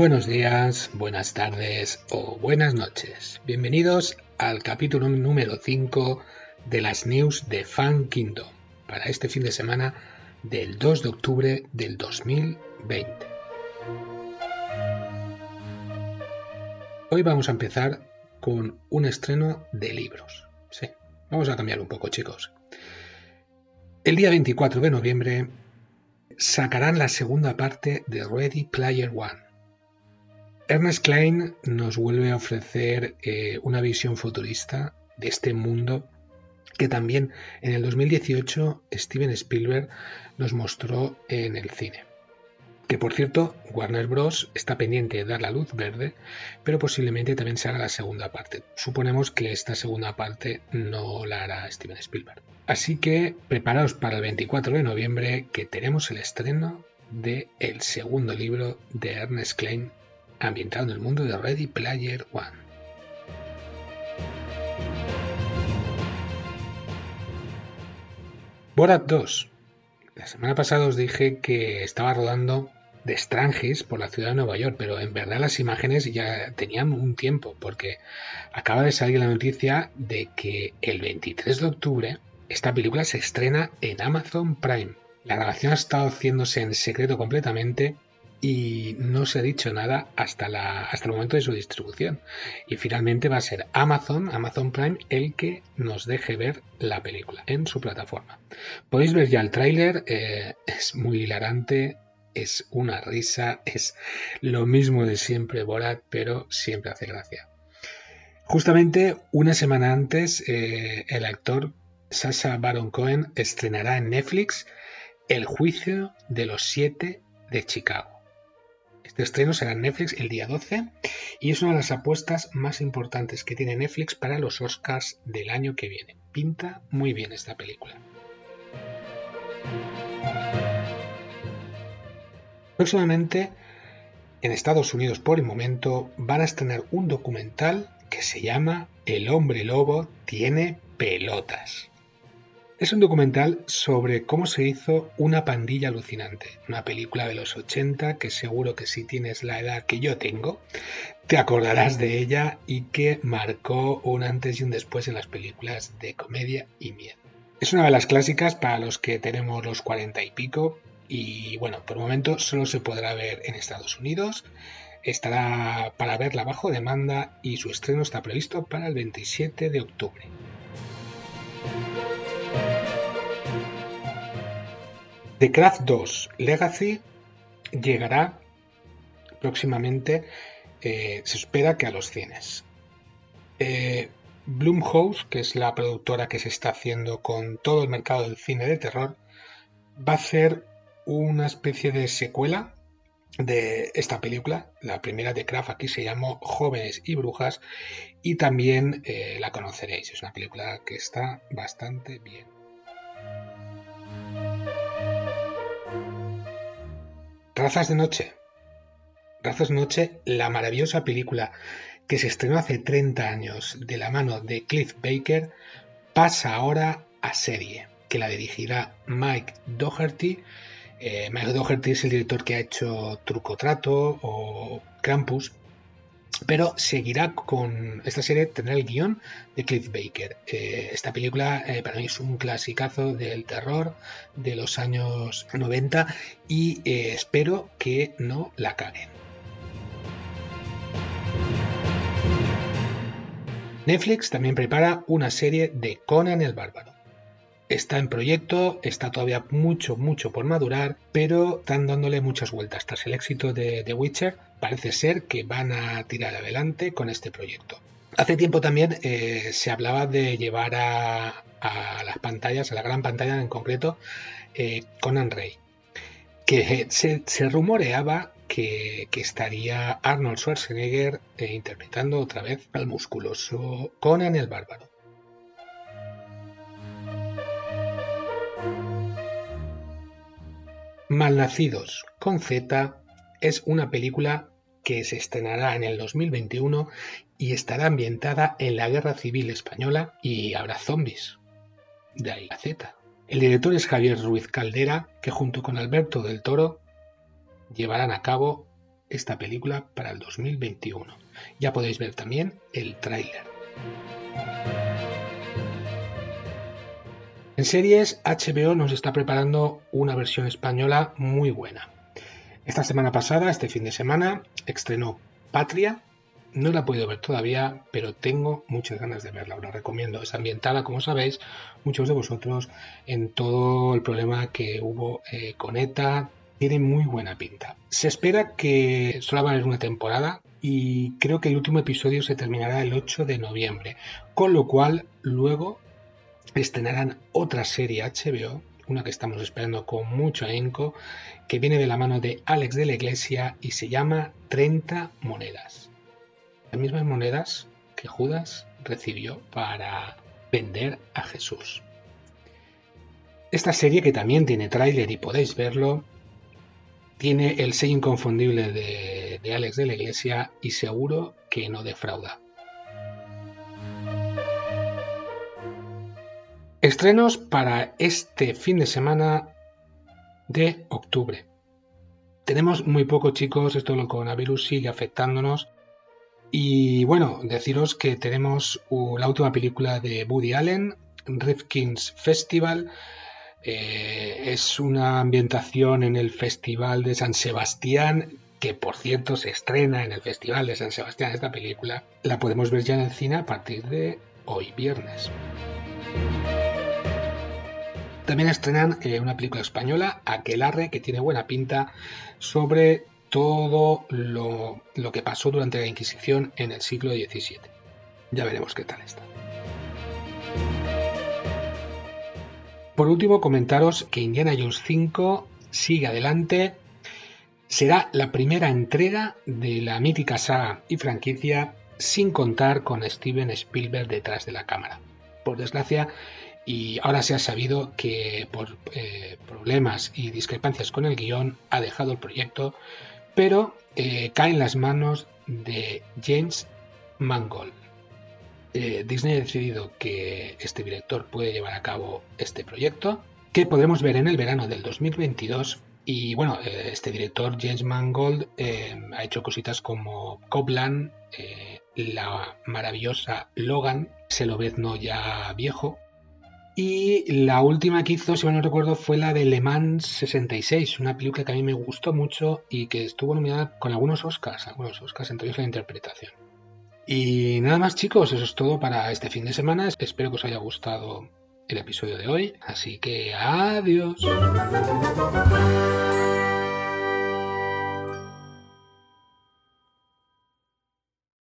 Buenos días, buenas tardes o buenas noches. Bienvenidos al capítulo número 5 de las news de Fan para este fin de semana del 2 de octubre del 2020. Hoy vamos a empezar con un estreno de libros. Sí, vamos a cambiar un poco chicos. El día 24 de noviembre sacarán la segunda parte de Ready Player One. Ernest Klein nos vuelve a ofrecer eh, una visión futurista de este mundo que también en el 2018 Steven Spielberg nos mostró en el cine. Que por cierto, Warner Bros. está pendiente de dar la luz verde, pero posiblemente también se haga la segunda parte. Suponemos que esta segunda parte no la hará Steven Spielberg. Así que preparaos para el 24 de noviembre que tenemos el estreno de el segundo libro de Ernest Klein ambientado en el mundo de Ready Player One. Borat 2. La semana pasada os dije que estaba rodando de Strangis por la ciudad de Nueva York, pero en verdad las imágenes ya tenían un tiempo, porque acaba de salir la noticia de que el 23 de octubre esta película se estrena en Amazon Prime. La grabación ha estado haciéndose en secreto completamente y no se ha dicho nada hasta, el momento de su distribución. Y finalmente va a ser Amazon, Amazon Prime, el que nos deje ver la película en su plataforma. Podéis ver ya el tráiler, eh, es muy hilarante, es una risa, es lo mismo de siempre Borat, pero siempre hace gracia. Justamente una semana antes, eh, el actor Sasha Baron Cohen estrenará en Netflix El juicio de los siete de Chicago. Este estreno será en Netflix el día 12 y es una de las apuestas más importantes que tiene Netflix para los Oscars del año que viene. Pinta muy bien esta película. Próximamente, en Estados Unidos por el momento, van a estrenar un documental que se llama El hombre lobo tiene pelotas. Es un documental sobre cómo se hizo Una pandilla alucinante, una película de los 80 que seguro que si tienes la edad que yo tengo, te acordarás de ella y que marcó un antes y un después en las películas de comedia y miedo. Es una de las clásicas para los que tenemos los 40 y pico y bueno, por el momento solo se podrá ver en Estados Unidos. Estará para verla bajo demanda y su estreno está previsto para el 27 de octubre. The Craft 2 Legacy llegará próximamente, eh, se espera que a los cines. Eh, Blumhouse, que es la productora que se está haciendo con todo el mercado del cine de terror, va a hacer una especie de secuela de esta película. La primera de Craft aquí se llamó Jóvenes y Brujas y también eh, la conoceréis. Es una película que está bastante bien. Razas de Noche. Razas de Noche, la maravillosa película que se estrenó hace 30 años de la mano de Cliff Baker, pasa ahora a serie, que la dirigirá Mike Doherty. Eh, Mike Doherty es el director que ha hecho Truco Trato o Krampus, pero seguirá con esta serie, tendrá el guion de Cliff Baker. Eh, esta película eh, para mí es un clasicazo del terror de los años 90 y eh, espero que no la caguen. Netflix también prepara una serie de Conan el Bárbaro. Está en proyecto, está todavía mucho, mucho por madurar, pero están dándole muchas vueltas. Tras el éxito de The Witcher, parece ser que van a tirar adelante con este proyecto. Hace tiempo también eh, se hablaba de llevar a, las pantallas, a la gran pantalla en concreto, eh, Conan Rey. Que se, rumoreaba que, estaría Arnold Schwarzenegger eh, interpretando otra vez al musculoso Conan el Bárbaro. Malnacidos con Z es una película que se estrenará en el 2021 y estará ambientada en la Guerra Civil Española y habrá zombies. De ahí la Z. El director es Javier Ruiz Caldera, que junto con Alberto del Toro llevarán a cabo esta película para el 2021. Ya podéis ver también el tráiler. En series, HBO nos está preparando una versión española muy buena. Esta semana pasada, este fin de semana, estrenó Patria. No la he podido ver todavía, pero tengo muchas ganas de verla. Os la recomiendo. Es ambientada, como sabéis, muchos de vosotros, en todo el problema que hubo eh, con ETA. Tiene muy buena pinta. Se espera que solo va a haber una temporada, y creo que el último episodio se terminará el 8 de noviembre, con lo cual luego estrenarán otra serie HBO, una que estamos esperando con mucho ahínco, que viene de la mano de Alex de la Iglesia y se llama 30 monedas. Las mismas monedas que Judas recibió para vender a Jesús. Esta serie, que también tiene tráiler y podéis verlo, tiene el sello inconfundible de, de Alex de la Iglesia y seguro que no defrauda. Estrenos para este fin de semana de octubre. Tenemos muy poco chicos, esto del coronavirus sigue afectándonos. Y bueno, deciros que tenemos la última película de Woody Allen, Rifkin's Festival, eh, es una ambientación en el Festival de San Sebastián, que por cierto se estrena en el Festival de San Sebastián esta película. La podemos ver ya en el cine a partir de hoy viernes. También estrenan eh, una película española, Aquelarre, que tiene buena pinta, sobre todo lo, lo que pasó durante la Inquisición en el siglo XVII. Ya veremos qué tal está. Por último, comentaros que Indiana Jones 5 sigue adelante. Será la primera entrega de la mítica saga y franquicia sin contar con Steven Spielberg detrás de la cámara. Por desgracia, y ahora se ha sabido que por eh, problemas y discrepancias con el guion ha dejado el proyecto, pero eh, cae en las manos de James Mangold. Eh, Disney ha decidido que este director puede llevar a cabo este proyecto, que podremos ver en el verano del 2022. Y bueno, este director, James Mangold, ha hecho cositas como Copland, la maravillosa Logan, se lo ve no ya viejo. Y la última que hizo, si mal no recuerdo, fue la de Le Mans 66, una película que a mí me gustó mucho y que estuvo nominada con algunos Oscars, algunos Oscars, entre ellos la interpretación. Y nada más chicos, eso es todo para este fin de semana. Espero que os haya gustado el episodio de hoy. Así que adiós.